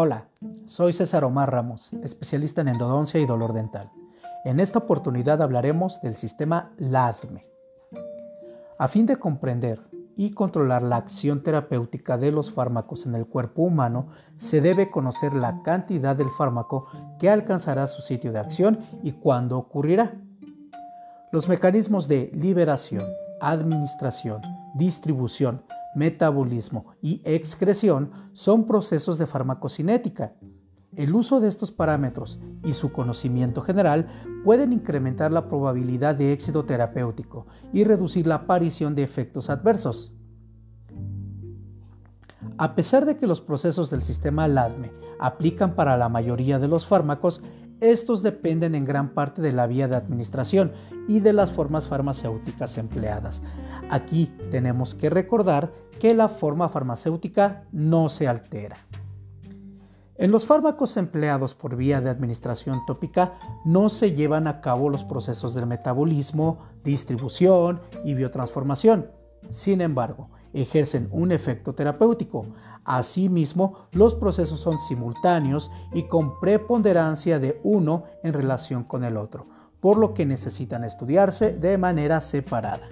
Hola, soy César Omar Ramos, especialista en endodoncia y dolor dental. En esta oportunidad hablaremos del sistema LADME. A fin de comprender y controlar la acción terapéutica de los fármacos en el cuerpo humano, se debe conocer la cantidad del fármaco que alcanzará su sitio de acción y cuándo ocurrirá. Los mecanismos de liberación, administración, distribución, metabolismo y excreción son procesos de farmacocinética. El uso de estos parámetros y su conocimiento general pueden incrementar la probabilidad de éxito terapéutico y reducir la aparición de efectos adversos. A pesar de que los procesos del sistema LADME aplican para la mayoría de los fármacos, estos dependen en gran parte de la vía de administración y de las formas farmacéuticas empleadas. Aquí tenemos que recordar que la forma farmacéutica no se altera. En los fármacos empleados por vía de administración tópica no se llevan a cabo los procesos del metabolismo, distribución y biotransformación. Sin embargo, ejercen un efecto terapéutico. Asimismo, los procesos son simultáneos y con preponderancia de uno en relación con el otro, por lo que necesitan estudiarse de manera separada.